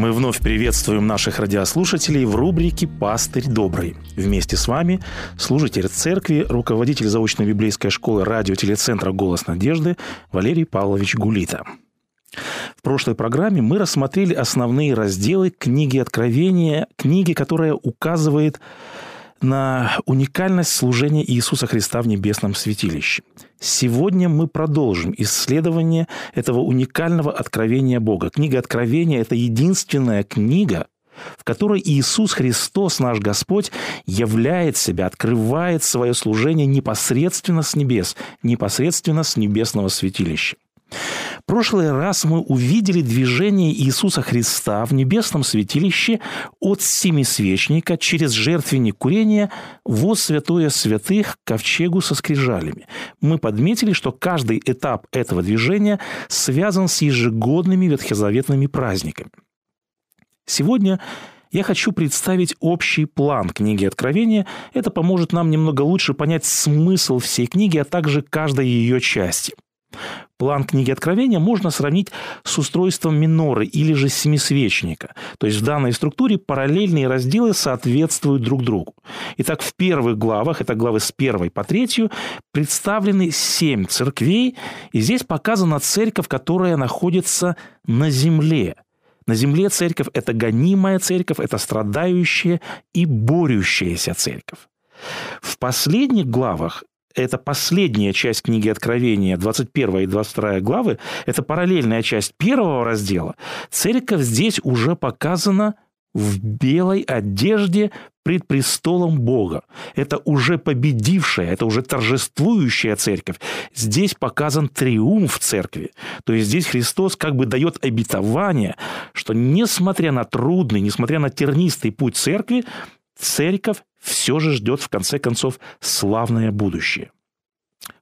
Мы вновь приветствуем наших радиослушателей в рубрике «Пастырь добрый». Вместе с вами служитель церкви, руководитель заочной библейской школы радиотелецентра «Голос надежды» Валерий Павлович Гулита. В прошлой программе мы рассмотрели основные разделы книги Откровения, книги, которая указывает на уникальность служения Иисуса Христа в небесном святилище. Сегодня мы продолжим исследование этого уникального откровения Бога. Книга Откровения – это единственная книга, в которой Иисус Христос, наш Господь, являет себя, открывает свое служение непосредственно с небес, непосредственно с небесного святилища. Прошлый раз мы увидели движение Иисуса Христа в небесном святилище от семисвечника через жертвенник курения в святое святых ковчегу со скрижалями. Мы подметили, что каждый этап этого движения связан с ежегодными ветхозаветными праздниками. Сегодня я хочу представить общий план книги Откровения. Это поможет нам немного лучше понять смысл всей книги, а также каждой ее части – План книги Откровения можно сравнить с устройством миноры или же семисвечника. То есть в данной структуре параллельные разделы соответствуют друг другу. Итак, в первых главах, это главы с первой по третью, представлены семь церквей, и здесь показана церковь, которая находится на земле. На земле церковь – это гонимая церковь, это страдающая и борющаяся церковь. В последних главах это последняя часть книги Откровения, 21 и 22 главы, это параллельная часть первого раздела. Церковь здесь уже показана в белой одежде пред престолом Бога. Это уже победившая, это уже торжествующая церковь. Здесь показан триумф церкви. То есть здесь Христос как бы дает обетование, что несмотря на трудный, несмотря на тернистый путь церкви, церковь все же ждет в конце концов славное будущее.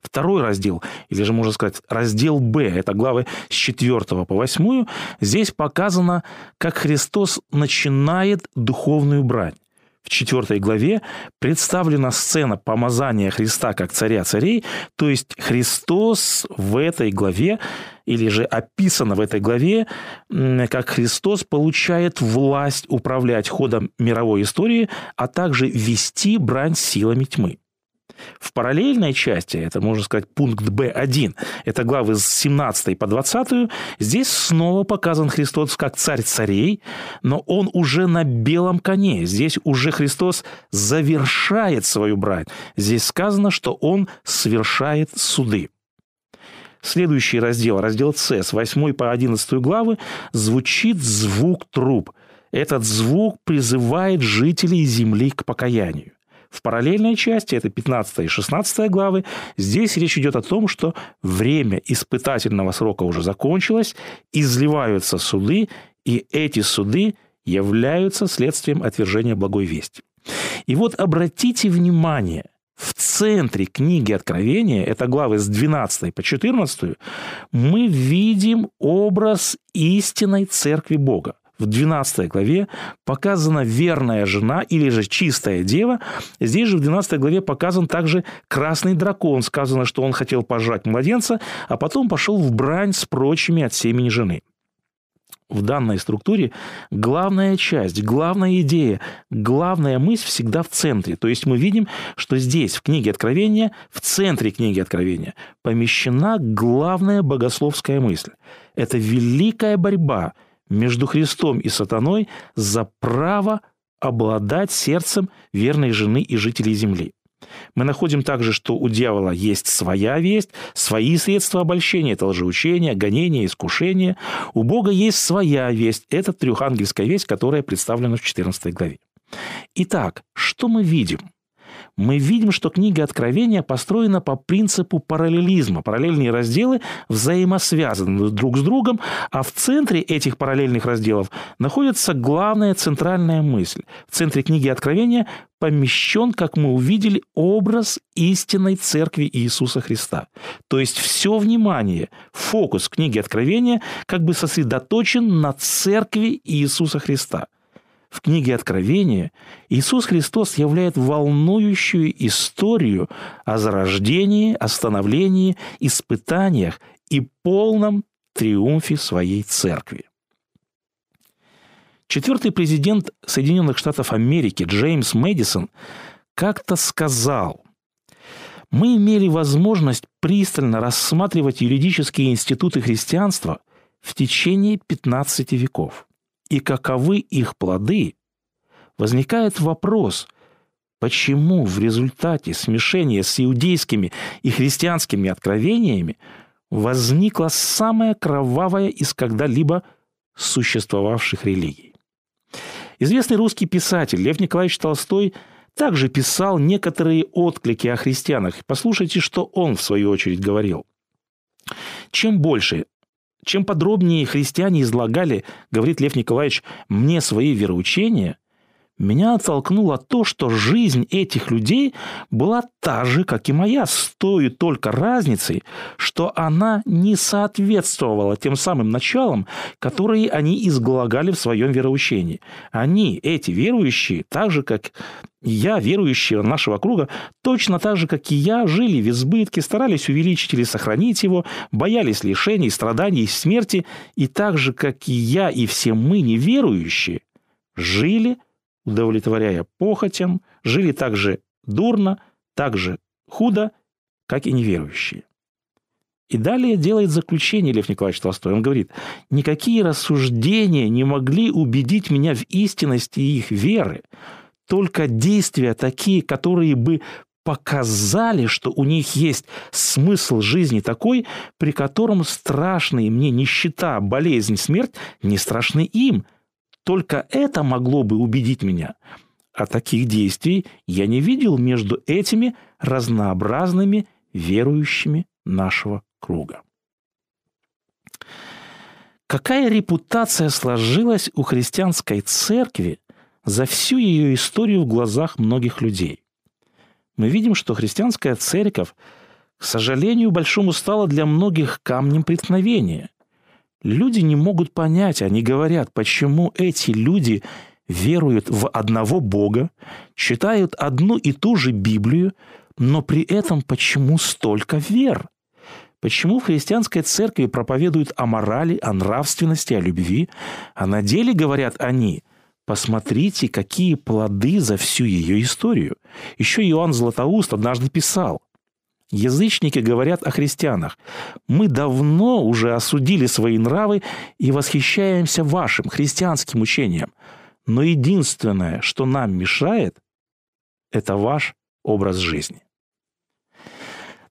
Второй раздел, или же можно сказать раздел Б, это главы с 4 по 8, здесь показано, как Христос начинает духовную брань. В четвертой главе представлена сцена помазания Христа как царя царей, то есть Христос в этой главе, или же описано в этой главе, как Христос получает власть управлять ходом мировой истории, а также вести брань силами тьмы. В параллельной части, это можно сказать пункт Б1, это главы с 17 по 20, здесь снова показан Христос как царь царей, но он уже на белом коне. Здесь уже Христос завершает свою брань. Здесь сказано, что он совершает суды. Следующий раздел, раздел С, с 8 по 11 главы, звучит звук труб. Этот звук призывает жителей земли к покаянию. В параллельной части, это 15 и 16 главы, здесь речь идет о том, что время испытательного срока уже закончилось, изливаются суды, и эти суды являются следствием отвержения благой вести. И вот обратите внимание, в центре книги Откровения, это главы с 12 по 14, мы видим образ истинной церкви Бога в 12 главе показана верная жена или же чистая дева. Здесь же в 12 главе показан также красный дракон. Сказано, что он хотел пожать младенца, а потом пошел в брань с прочими от семени жены. В данной структуре главная часть, главная идея, главная мысль всегда в центре. То есть мы видим, что здесь, в книге Откровения, в центре книги Откровения, помещена главная богословская мысль. Это великая борьба – между Христом и сатаной за право обладать сердцем верной жены и жителей земли. Мы находим также, что у дьявола есть своя весть, свои средства обольщения, это лжеучение, гонение, искушение. У Бога есть своя весть, это трехангельская весть, которая представлена в 14 главе. Итак, что мы видим? Мы видим, что книга Откровения построена по принципу параллелизма. Параллельные разделы взаимосвязаны друг с другом, а в центре этих параллельных разделов находится главная центральная мысль. В центре книги Откровения помещен, как мы увидели, образ истинной церкви Иисуса Христа. То есть все внимание, фокус книги Откровения как бы сосредоточен на церкви Иисуса Христа – в книге Откровения Иисус Христос являет волнующую историю о зарождении, остановлении, испытаниях и полном триумфе своей церкви. Четвертый президент Соединенных Штатов Америки Джеймс Мэдисон как-то сказал, мы имели возможность пристально рассматривать юридические институты христианства в течение 15 веков и каковы их плоды, возникает вопрос, почему в результате смешения с иудейскими и христианскими откровениями возникла самая кровавая из когда-либо существовавших религий. Известный русский писатель Лев Николаевич Толстой также писал некоторые отклики о христианах. Послушайте, что он в свою очередь говорил. Чем больше чем подробнее христиане излагали, говорит Лев Николаевич, мне свои вероучения, меня оттолкнуло то, что жизнь этих людей была та же, как и моя, с той только разницей, что она не соответствовала тем самым началам, которые они изглагали в своем вероучении. Они, эти верующие, так же, как я, верующие нашего круга, точно так же, как и я, жили в избытке, старались увеличить или сохранить его, боялись лишений, страданий смерти, и так же, как и я, и все мы, неверующие, жили – удовлетворяя похотям, жили так же дурно, так же худо, как и неверующие. И далее делает заключение Лев Николаевич Толстой. Он говорит, никакие рассуждения не могли убедить меня в истинности их веры, только действия такие, которые бы показали, что у них есть смысл жизни такой, при котором страшные мне нищета, болезнь, смерть не страшны им – только это могло бы убедить меня. А таких действий я не видел между этими разнообразными верующими нашего круга. Какая репутация сложилась у христианской церкви за всю ее историю в глазах многих людей? Мы видим, что христианская церковь, к сожалению, большому стала для многих камнем преткновения. Люди не могут понять, они говорят, почему эти люди веруют в одного Бога, читают одну и ту же Библию, но при этом почему столько вер? Почему в христианской церкви проповедуют о морали, о нравственности, о любви, а на деле говорят они – Посмотрите, какие плоды за всю ее историю. Еще Иоанн Златоуст однажды писал, Язычники говорят о христианах. Мы давно уже осудили свои нравы и восхищаемся вашим христианским учением. Но единственное, что нам мешает, это ваш образ жизни.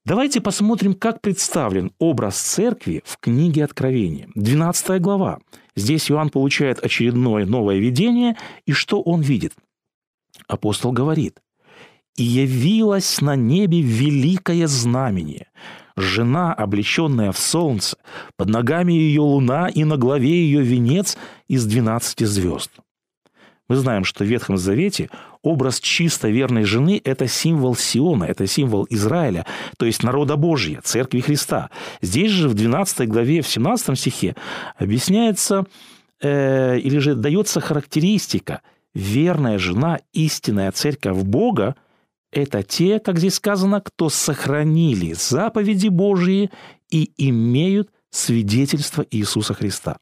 Давайте посмотрим, как представлен образ церкви в книге Откровения. 12 глава. Здесь Иоанн получает очередное новое видение, и что он видит? Апостол говорит, и явилось на небе великое знамение. Жена, облеченная в солнце, под ногами ее луна и на главе ее венец из двенадцати звезд. Мы знаем, что в Ветхом Завете образ чисто верной жены – это символ Сиона, это символ Израиля, то есть народа Божья, Церкви Христа. Здесь же в 12 главе, в 17 стихе объясняется э, или же дается характеристика – верная жена, истинная церковь Бога – это те, как здесь сказано, кто сохранили заповеди Божьи и имеют свидетельство Иисуса Христа.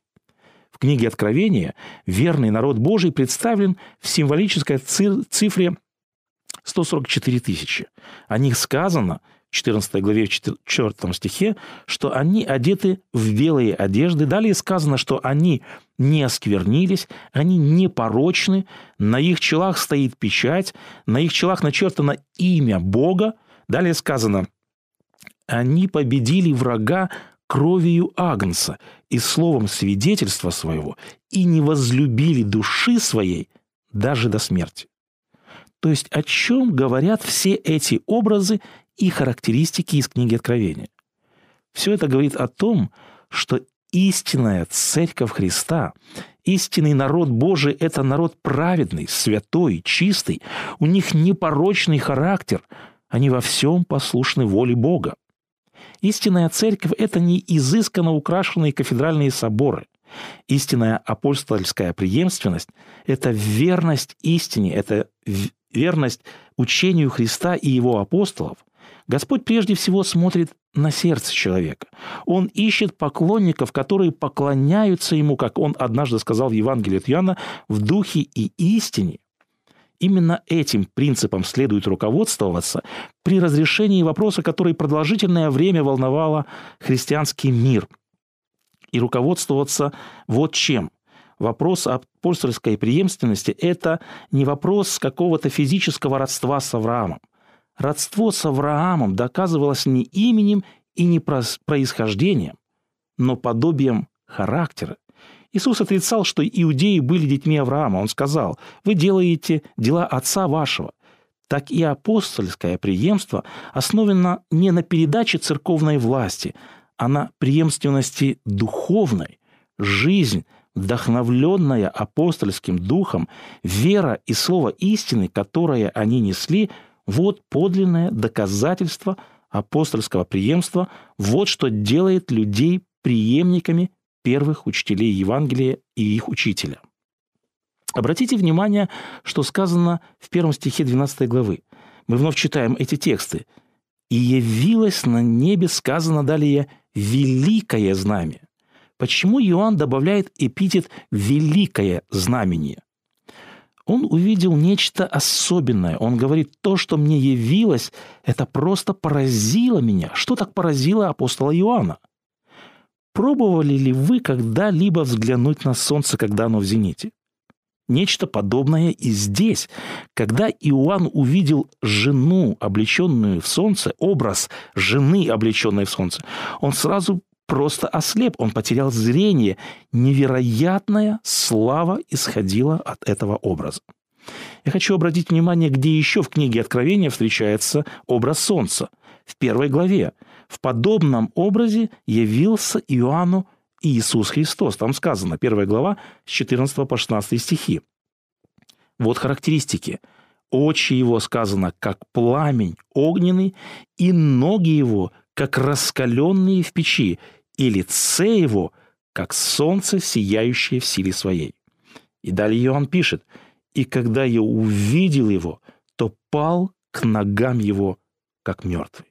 В книге Откровения верный народ Божий представлен в символической цифре 144 тысячи. О них сказано – 14 главе, в 4 стихе, что они одеты в белые одежды. Далее сказано, что они не осквернились, они непорочны, на их челах стоит печать, на их челах начертано имя Бога. Далее сказано, они победили врага кровью Агнца и словом свидетельства своего и не возлюбили души своей даже до смерти. То есть о чем говорят все эти образы и характеристики из книги Откровения? Все это говорит о том, что истинная церковь Христа, истинный народ Божий – это народ праведный, святой, чистый. У них непорочный характер. Они во всем послушны воле Бога. Истинная церковь – это не изысканно украшенные кафедральные соборы. Истинная апостольская преемственность – это верность истине, это верность учению Христа и его апостолов. Господь прежде всего смотрит на сердце человека. Он ищет поклонников, которые поклоняются ему, как он однажды сказал в Евангелии от Иоанна, в духе и истине. Именно этим принципом следует руководствоваться при разрешении вопроса, который продолжительное время волновало христианский мир. И руководствоваться вот чем. Вопрос апостольской преемственности – это не вопрос какого-то физического родства с Авраамом. Родство с Авраамом доказывалось не именем и не происхождением, но подобием характера. Иисус отрицал, что иудеи были детьми Авраама. Он сказал, вы делаете дела отца вашего. Так и апостольское преемство основано не на передаче церковной власти, а на преемственности духовной. Жизнь, вдохновленная апостольским духом, вера и слово истины, которое они несли, вот подлинное доказательство апостольского преемства, вот что делает людей преемниками первых учителей Евангелия и их учителя. Обратите внимание, что сказано в первом стихе 12 главы. Мы вновь читаем эти тексты. «И явилось на небе, сказано далее, великое знамя». Почему Иоанн добавляет эпитет «великое знамение»? Он увидел нечто особенное. Он говорит, то, что мне явилось, это просто поразило меня. Что так поразило апостола Иоанна? Пробовали ли вы когда-либо взглянуть на солнце, когда оно в зените? Нечто подобное и здесь. Когда Иоанн увидел жену, облеченную в солнце, образ жены, облеченной в солнце, он сразу просто ослеп, он потерял зрение. Невероятная слава исходила от этого образа. Я хочу обратить внимание, где еще в книге Откровения встречается образ солнца. В первой главе. В подобном образе явился Иоанну Иисус Христос. Там сказано, первая глава, с 14 по 16 стихи. Вот характеристики. Очи его сказано, как пламень огненный, и ноги его, как раскаленные в печи, и лице его, как солнце, сияющее в силе своей. И далее Иоанн пишет, «И когда я увидел его, то пал к ногам его, как мертвый».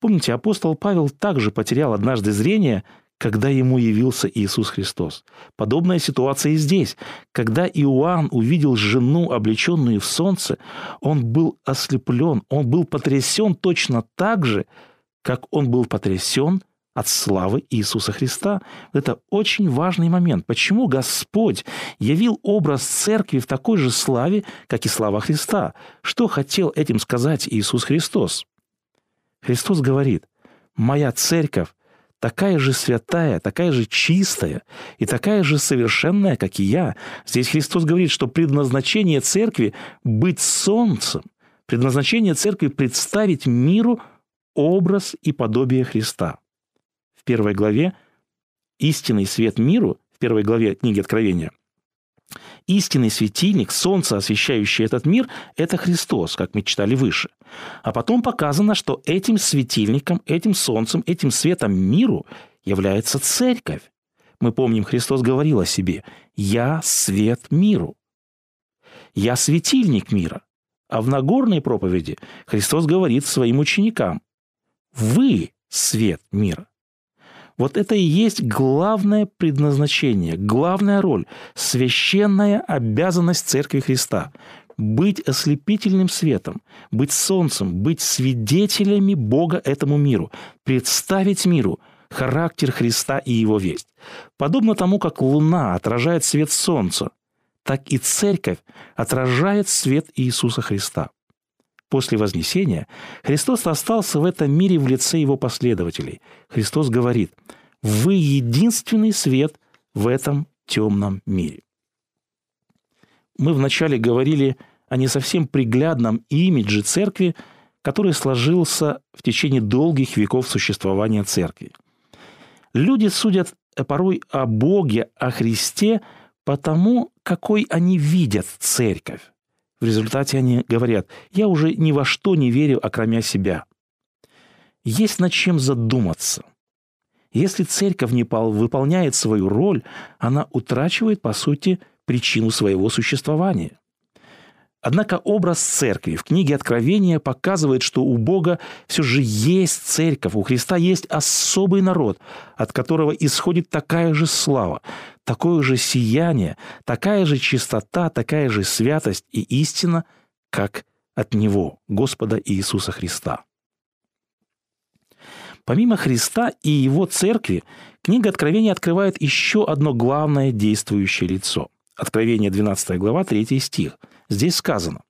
Помните, апостол Павел также потерял однажды зрение, когда ему явился Иисус Христос. Подобная ситуация и здесь. Когда Иоанн увидел жену, облеченную в солнце, он был ослеплен, он был потрясен точно так же, как он был потрясен от славы Иисуса Христа. Это очень важный момент. Почему Господь явил образ церкви в такой же славе, как и слава Христа? Что хотел этим сказать Иисус Христос? Христос говорит, моя церковь такая же святая, такая же чистая и такая же совершенная, как и я. Здесь Христос говорит, что предназначение церкви – быть солнцем, предназначение церкви – представить миру образ и подобие Христа. В первой главе «Истинный свет миру» в первой главе книги Откровения Истинный светильник, солнце, освещающее этот мир, это Христос, как мы читали выше. А потом показано, что этим светильником, этим солнцем, этим светом миру является церковь. Мы помним, Христос говорил о себе «Я свет миру». «Я светильник мира». А в Нагорной проповеди Христос говорит своим ученикам «Вы свет мира». Вот это и есть главное предназначение, главная роль, священная обязанность Церкви Христа – быть ослепительным светом, быть солнцем, быть свидетелями Бога этому миру, представить миру характер Христа и его весть. Подобно тому, как луна отражает свет солнца, так и церковь отражает свет Иисуса Христа. После Вознесения Христос остался в этом мире в лице его последователей. Христос говорит, «Вы единственный свет в этом темном мире». Мы вначале говорили а не совсем приглядном имидже церкви, который сложился в течение долгих веков существования церкви. Люди судят порой о Боге, о Христе по тому, какой они видят церковь. В результате они говорят, я уже ни во что не верю, окромя себя. Есть над чем задуматься. Если церковь не выполняет свою роль, она утрачивает, по сути, причину своего существования. Однако образ церкви в книге Откровения показывает, что у Бога все же есть церковь, у Христа есть особый народ, от которого исходит такая же слава, такое же сияние, такая же чистота, такая же святость и истина, как от Него, Господа Иисуса Христа. Помимо Христа и Его церкви, книга Откровения открывает еще одно главное действующее лицо. Откровение 12 глава, 3 стих – Здесь сказано,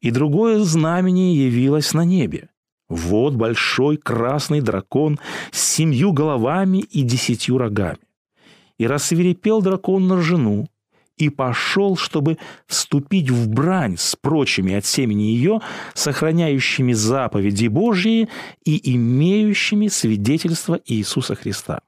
«И другое знамение явилось на небе. Вот большой красный дракон с семью головами и десятью рогами. И рассверепел дракон на жену, и пошел, чтобы вступить в брань с прочими от семени ее, сохраняющими заповеди Божьи и имеющими свидетельство Иисуса Христа.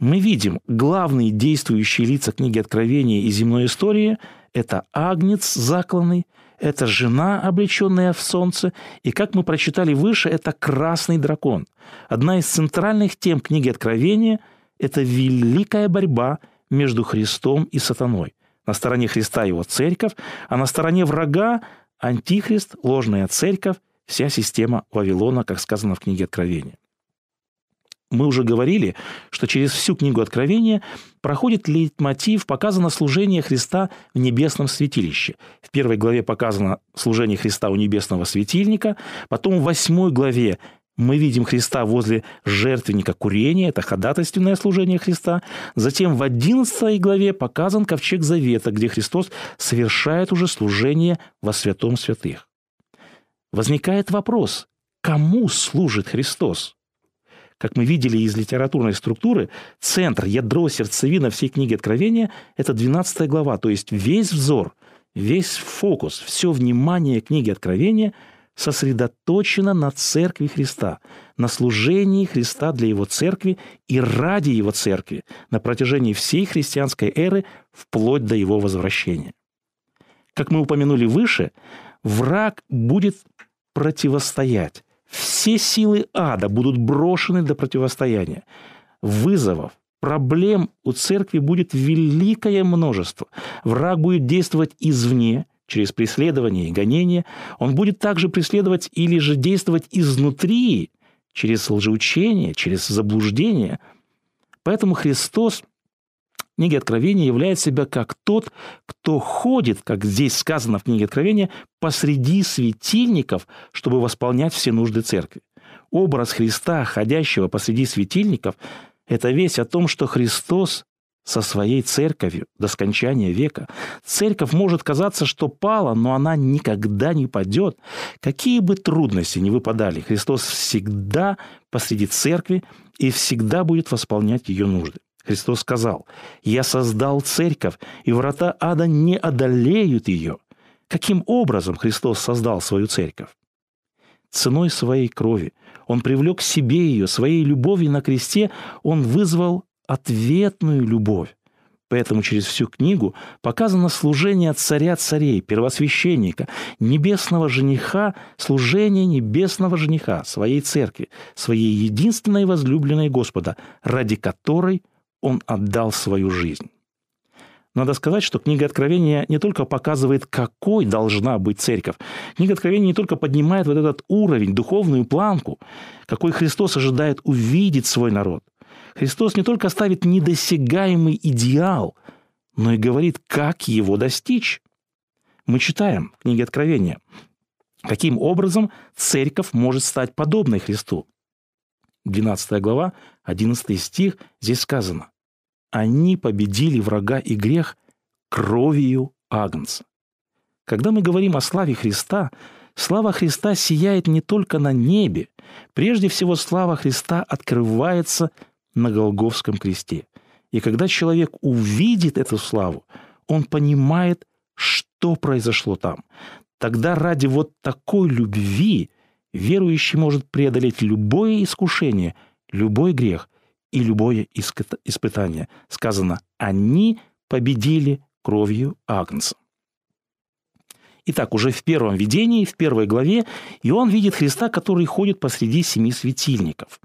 Мы видим главные действующие лица книги Откровения и земной истории – это агнец закланный, это жена, облеченная в солнце, и, как мы прочитали выше, это красный дракон. Одна из центральных тем книги Откровения – это великая борьба между Христом и сатаной. На стороне Христа его церковь, а на стороне врага – антихрист, ложная церковь, вся система Вавилона, как сказано в книге Откровения. Мы уже говорили, что через всю книгу Откровения проходит лейтмотив, показано служение Христа в небесном святилище. В первой главе показано служение Христа у небесного светильника, потом в восьмой главе мы видим Христа возле жертвенника курения, это ходатайственное служение Христа. Затем в 11 главе показан ковчег Завета, где Христос совершает уже служение во святом святых. Возникает вопрос, кому служит Христос? Как мы видели из литературной структуры, центр, ядро, сердцевина всей книги Откровения – это 12 глава. То есть весь взор, весь фокус, все внимание книги Откровения сосредоточено на церкви Христа, на служении Христа для Его церкви и ради Его церкви на протяжении всей христианской эры вплоть до Его возвращения. Как мы упомянули выше, враг будет противостоять все силы ада будут брошены для противостояния. Вызовов, проблем у церкви будет великое множество. Враг будет действовать извне, через преследование и гонение. Он будет также преследовать или же действовать изнутри, через лжеучение, через заблуждение. Поэтому Христос книге Откровения являет себя как тот, кто ходит, как здесь сказано в книге Откровения, посреди светильников, чтобы восполнять все нужды церкви. Образ Христа, ходящего посреди светильников, это весть о том, что Христос со своей церковью до скончания века. Церковь может казаться, что пала, но она никогда не падет. Какие бы трудности ни выпадали, Христос всегда посреди церкви и всегда будет восполнять ее нужды. Христос сказал, «Я создал церковь, и врата ада не одолеют ее». Каким образом Христос создал свою церковь? Ценой своей крови. Он привлек к себе ее, своей любовью на кресте он вызвал ответную любовь. Поэтому через всю книгу показано служение царя царей, первосвященника, небесного жениха, служение небесного жениха, своей церкви, своей единственной возлюбленной Господа, ради которой – он отдал свою жизнь. Надо сказать, что книга Откровения не только показывает, какой должна быть церковь. Книга Откровения не только поднимает вот этот уровень, духовную планку, какой Христос ожидает увидеть свой народ. Христос не только ставит недосягаемый идеал, но и говорит, как его достичь. Мы читаем в книге Откровения, каким образом церковь может стать подобной Христу. 12 глава, 11 стих, здесь сказано они победили врага и грех кровью Агнца. Когда мы говорим о славе Христа, слава Христа сияет не только на небе. Прежде всего, слава Христа открывается на Голговском кресте. И когда человек увидит эту славу, он понимает, что произошло там. Тогда ради вот такой любви верующий может преодолеть любое искушение, любой грех и любое испытание. Сказано, они победили кровью Агнца. Итак, уже в первом видении, в первой главе, Иоанн видит Христа, который ходит посреди семи светильников.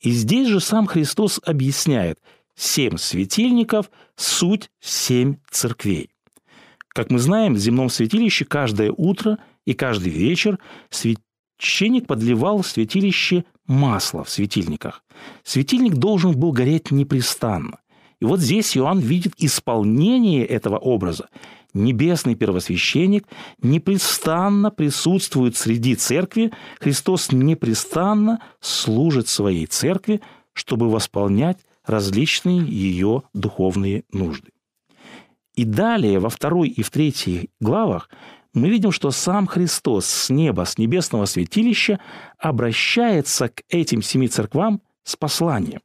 И здесь же сам Христос объясняет, семь светильников – суть семь церквей. Как мы знаем, в земном святилище каждое утро и каждый вечер священник подливал в святилище масло в светильниках. Светильник должен был гореть непрестанно. И вот здесь Иоанн видит исполнение этого образа небесный первосвященник непрестанно присутствует среди церкви, Христос непрестанно служит своей церкви, чтобы восполнять различные ее духовные нужды. И далее, во второй и в третьей главах, мы видим, что сам Христос с неба, с небесного святилища обращается к этим семи церквам с посланием.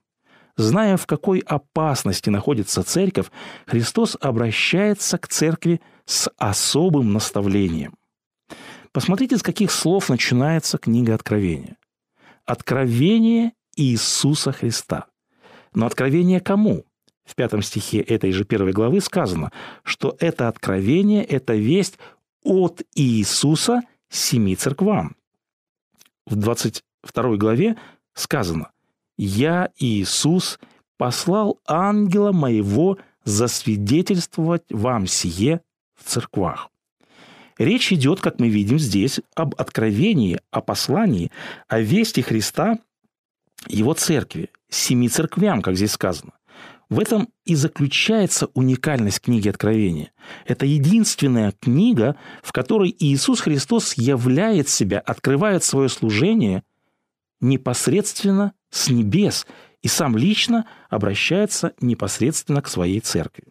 Зная, в какой опасности находится церковь, Христос обращается к церкви с особым наставлением. Посмотрите, с каких слов начинается книга Откровения. Откровение Иисуса Христа. Но откровение кому? В пятом стихе этой же первой главы сказано, что это откровение, это весть от Иисуса семи церквам. В 22 главе сказано – я, Иисус, послал ангела моего засвидетельствовать вам сие в церквах. Речь идет, как мы видим здесь, об откровении, о послании, о вести Христа его церкви, семи церквям, как здесь сказано. В этом и заключается уникальность книги Откровения. Это единственная книга, в которой Иисус Христос являет себя, открывает свое служение непосредственно с небес и сам лично обращается непосредственно к своей церкви.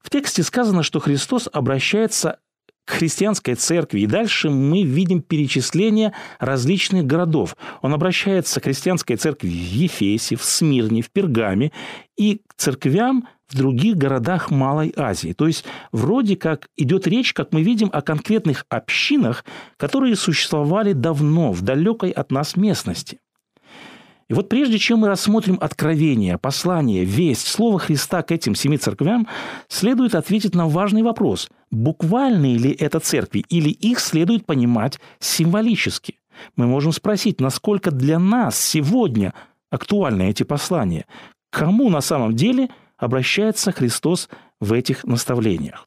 В тексте сказано, что Христос обращается к христианской церкви. И дальше мы видим перечисление различных городов. Он обращается к христианской церкви в Ефесе, в Смирне, в Пергаме и к церквям в других городах Малой Азии. То есть вроде как идет речь, как мы видим, о конкретных общинах, которые существовали давно, в далекой от нас местности. И вот прежде чем мы рассмотрим откровение, послание, весть, слово Христа к этим семи церквям, следует ответить на важный вопрос. Буквальные ли это церкви или их следует понимать символически? Мы можем спросить, насколько для нас сегодня актуальны эти послания? Кому на самом деле обращается Христос в этих наставлениях?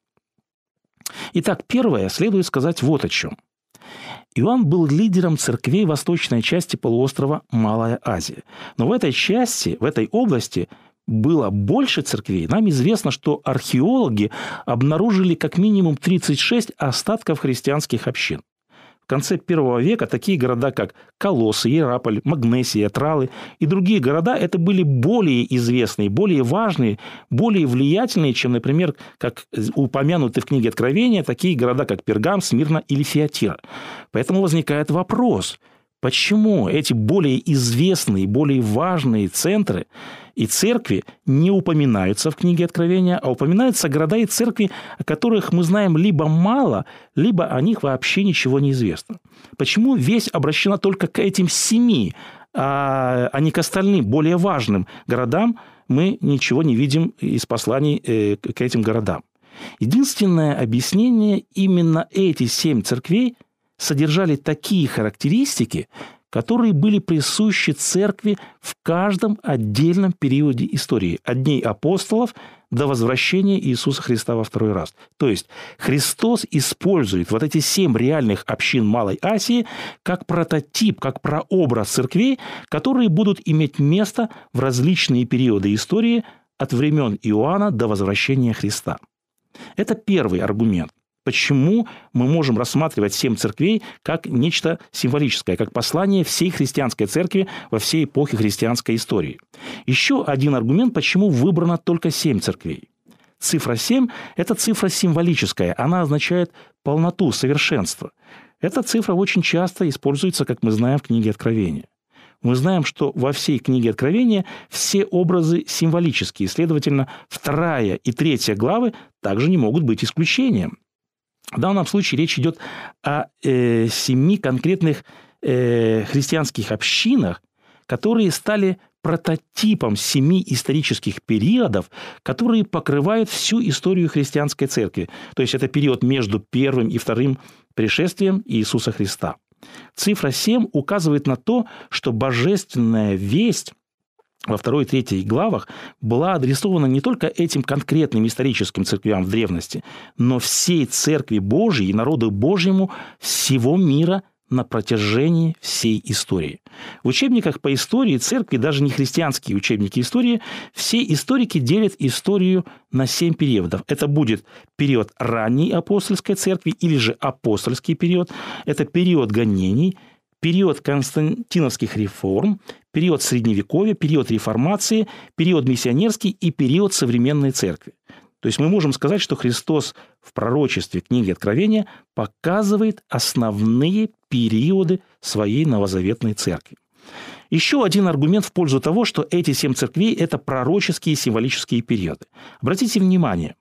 Итак, первое следует сказать вот о чем. Иоанн был лидером церквей восточной части полуострова Малая Азия. Но в этой части, в этой области было больше церквей. Нам известно, что археологи обнаружили как минимум 36 остатков христианских общин. В конце первого века такие города, как Колоссы, Ераполь, Магнесия, Тралы и другие города, это были более известные, более важные, более влиятельные, чем, например, как упомянуты в книге Откровения, такие города, как Пергам, Смирна или Фиатира. Поэтому возникает вопрос, почему эти более известные, более важные центры и церкви не упоминаются в книге Откровения, а упоминаются города и церкви, о которых мы знаем либо мало, либо о них вообще ничего не известно. Почему весь обращена только к этим семи, а, а не к остальным, более важным городам, мы ничего не видим из посланий э, к этим городам. Единственное объяснение – именно эти семь церквей содержали такие характеристики, которые были присущи церкви в каждом отдельном периоде истории, от дней апостолов до возвращения Иисуса Христа во второй раз. То есть Христос использует вот эти семь реальных общин Малой Асии как прототип, как прообраз церквей, которые будут иметь место в различные периоды истории от времен Иоанна до возвращения Христа. Это первый аргумент почему мы можем рассматривать семь церквей как нечто символическое, как послание всей христианской церкви во всей эпохе христианской истории. Еще один аргумент, почему выбрано только семь церквей. Цифра 7 – это цифра символическая, она означает полноту, совершенство. Эта цифра очень часто используется, как мы знаем, в книге Откровения. мы знаем, что во всей книге Откровения все образы символические. Следовательно, вторая и третья главы также не могут быть исключением. В данном случае речь идет о э, семи конкретных э, христианских общинах, которые стали прототипом семи исторических периодов, которые покрывают всю историю христианской церкви. То есть это период между первым и вторым пришествием Иисуса Христа. Цифра 7 указывает на то, что божественная весть во второй и третьей главах была адресована не только этим конкретным историческим церквям в древности, но всей церкви Божьей и народу Божьему всего мира – на протяжении всей истории. В учебниках по истории церкви, даже не христианские учебники истории, все историки делят историю на семь периодов. Это будет период ранней апостольской церкви или же апостольский период. Это период гонений, период константиновских реформ, период Средневековья, период реформации, период миссионерский и период современной церкви. То есть мы можем сказать, что Христос в пророчестве книги Откровения показывает основные периоды своей новозаветной церкви. Еще один аргумент в пользу того, что эти семь церквей – это пророческие символические периоды. Обратите внимание,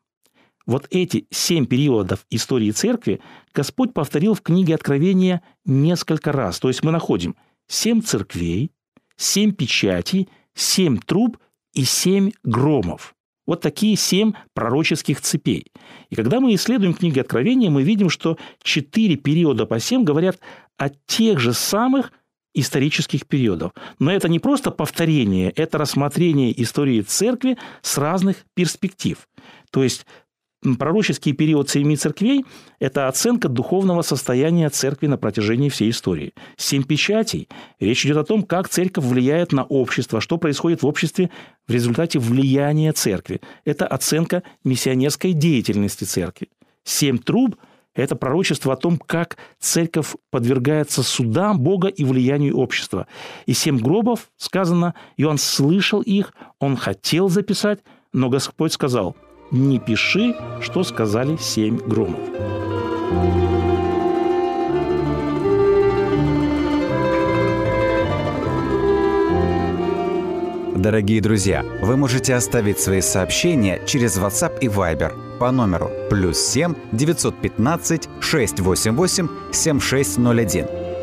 вот эти семь периодов истории церкви Господь повторил в книге Откровения несколько раз. То есть мы находим семь церквей, семь печатей, семь труб и семь громов. Вот такие семь пророческих цепей. И когда мы исследуем книги Откровения, мы видим, что четыре периода по семь говорят о тех же самых исторических периодов. Но это не просто повторение, это рассмотрение истории церкви с разных перспектив. То есть пророческий период семи церквей – это оценка духовного состояния церкви на протяжении всей истории. Семь печатей – речь идет о том, как церковь влияет на общество, что происходит в обществе в результате влияния церкви. Это оценка миссионерской деятельности церкви. Семь труб – это пророчество о том, как церковь подвергается судам Бога и влиянию общества. И семь гробов, сказано, и он слышал их, он хотел записать, но Господь сказал – не пиши, что сказали семь громов. Дорогие друзья, вы можете оставить свои сообщения через WhatsApp и Viber по номеру плюс 7 915 688 7601